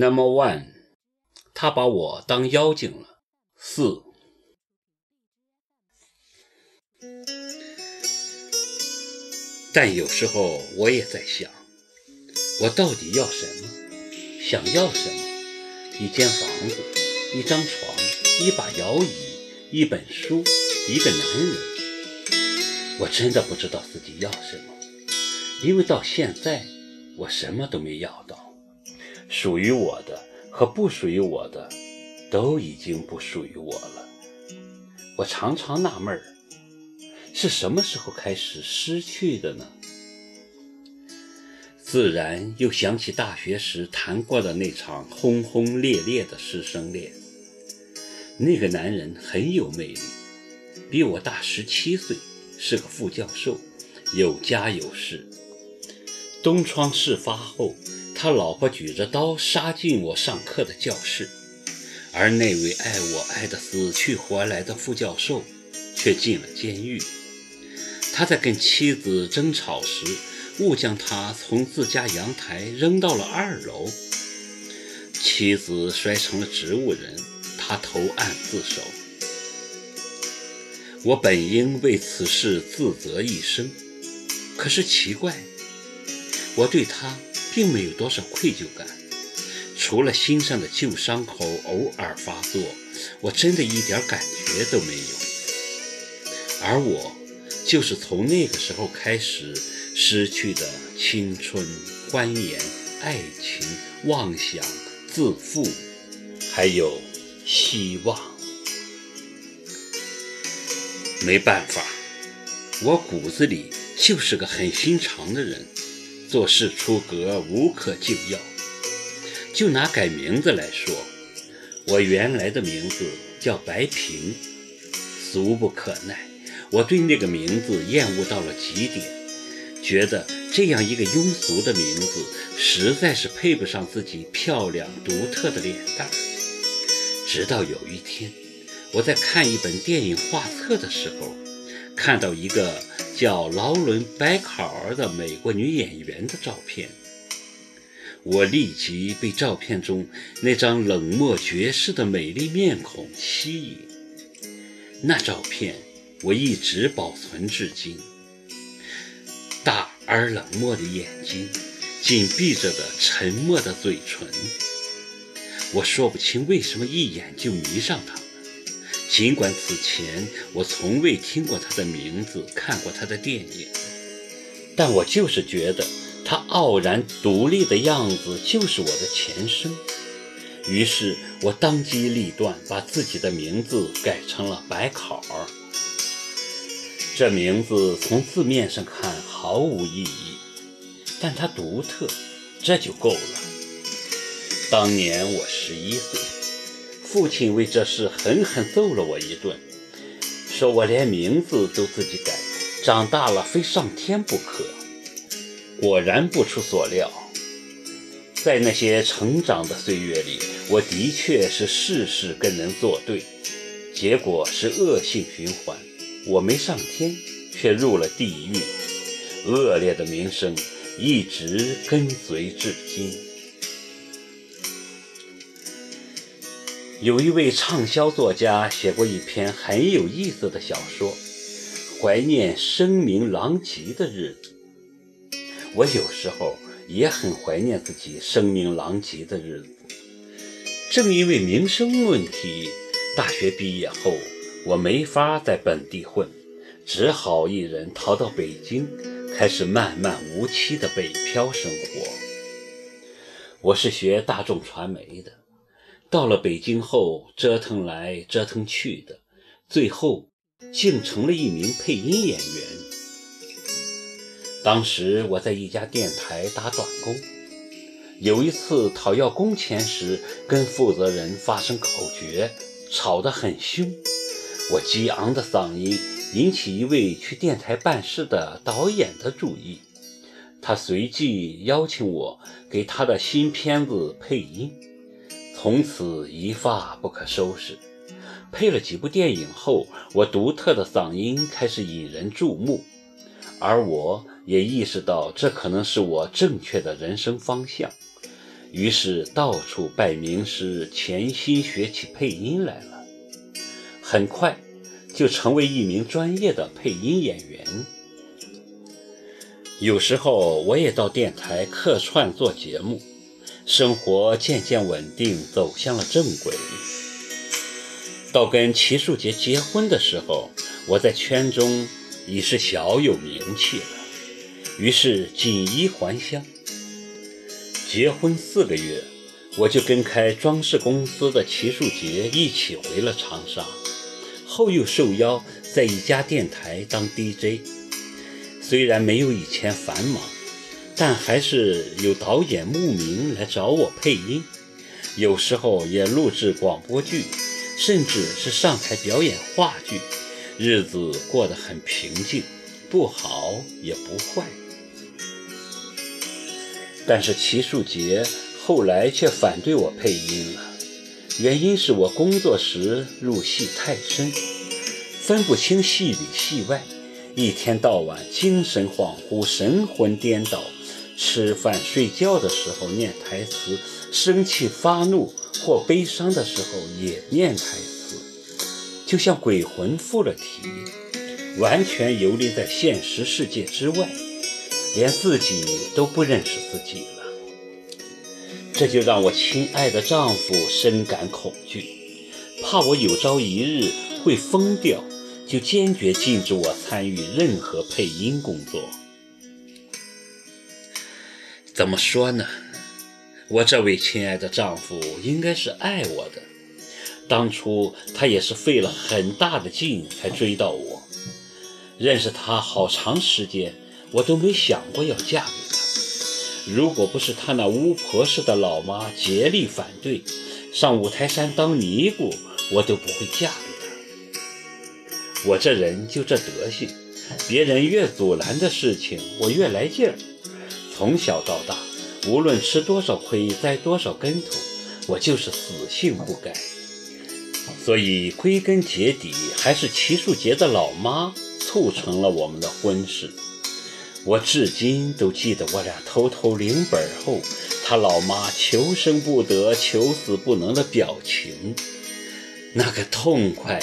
Number one，他把我当妖精了。四，但有时候我也在想，我到底要什么？想要什么？一间房子，一张床，一把摇椅，一本书，一个男人。我真的不知道自己要什么，因为到现在我什么都没要到。属于我的和不属于我的，都已经不属于我了。我常常纳闷儿，是什么时候开始失去的呢？自然又想起大学时谈过的那场轰轰烈烈的师生恋。那个男人很有魅力，比我大十七岁，是个副教授，有家有室。东窗事发后。他老婆举着刀杀进我上课的教室，而那位爱我爱得死去活来的副教授却进了监狱。他在跟妻子争吵时，误将他从自家阳台扔到了二楼，妻子摔成了植物人，他投案自首。我本应为此事自责一生，可是奇怪，我对他。并没有多少愧疚感，除了心上的旧伤口偶尔发作，我真的一点感觉都没有。而我，就是从那个时候开始失去的青春、欢颜、爱情、妄想、自负，还有希望。没办法，我骨子里就是个很心肠的人。做事出格，无可救药。就拿改名字来说，我原来的名字叫白平，俗不可耐，我对那个名字厌恶到了极点，觉得这样一个庸俗的名字实在是配不上自己漂亮独特的脸蛋。直到有一天，我在看一本电影画册的时候，看到一个。叫劳伦·白考尔的美国女演员的照片，我立即被照片中那张冷漠绝世的美丽面孔吸引。那照片我一直保存至今。大而冷漠的眼睛，紧闭着的沉默的嘴唇，我说不清为什么一眼就迷上她。尽管此前我从未听过他的名字，看过他的电影，但我就是觉得他傲然独立的样子就是我的前生。于是我当机立断，把自己的名字改成了白考儿。这名字从字面上看毫无意义，但它独特，这就够了。当年我十一岁。父亲为这事狠狠揍了我一顿，说我连名字都自己改，长大了非上天不可。果然不出所料，在那些成长的岁月里，我的确是事事跟人作对，结果是恶性循环。我没上天，却入了地狱，恶劣的名声一直跟随至今。有一位畅销作家写过一篇很有意思的小说，怀念声名狼藉的日子。我有时候也很怀念自己声名狼藉的日子。正因为名声问题，大学毕业后我没法在本地混，只好一人逃到北京，开始漫漫无期的北漂生活。我是学大众传媒的。到了北京后，折腾来折腾去的，最后竟成了一名配音演员。当时我在一家电台打短工，有一次讨要工钱时，跟负责人发生口角，吵得很凶。我激昂的嗓音引起一位去电台办事的导演的注意，他随即邀请我给他的新片子配音。从此一发不可收拾。配了几部电影后，我独特的嗓音开始引人注目，而我也意识到这可能是我正确的人生方向。于是到处拜名师，潜心学起配音来了。很快就成为一名专业的配音演员。有时候我也到电台客串做节目，生活渐渐稳定，走向了正轨。到跟齐树杰结婚的时候，我在圈中已是小有名气了，于是锦衣还乡。结婚四个月，我就跟开装饰公司的齐树杰一起回了长沙，后又受邀在一家电台当 DJ。虽然没有以前繁忙，但还是有导演慕名来找我配音，有时候也录制广播剧，甚至是上台表演话剧，日子过得很平静，不好也不坏。但是齐树杰后来却反对我配音了，原因是我工作时入戏太深，分不清戏里戏外，一天到晚精神恍惚、神魂颠倒，吃饭睡觉的时候念台词，生气发怒或悲伤的时候也念台词，就像鬼魂附了体，完全游离在现实世界之外。连自己都不认识自己了，这就让我亲爱的丈夫深感恐惧，怕我有朝一日会疯掉，就坚决禁止我参与任何配音工作。怎么说呢？我这位亲爱的丈夫应该是爱我的，当初他也是费了很大的劲才追到我，认识他好长时间。我都没想过要嫁给他，如果不是他那巫婆似的老妈竭力反对，上五台山当尼姑，我都不会嫁给他。我这人就这德行，别人越阻拦的事情，我越来劲儿。从小到大，无论吃多少亏，栽多少跟头，我就是死性不改。所以归根结底，还是齐树杰的老妈促成了我们的婚事。我至今都记得我俩偷偷领本后，他老妈求生不得、求死不能的表情，那个痛快。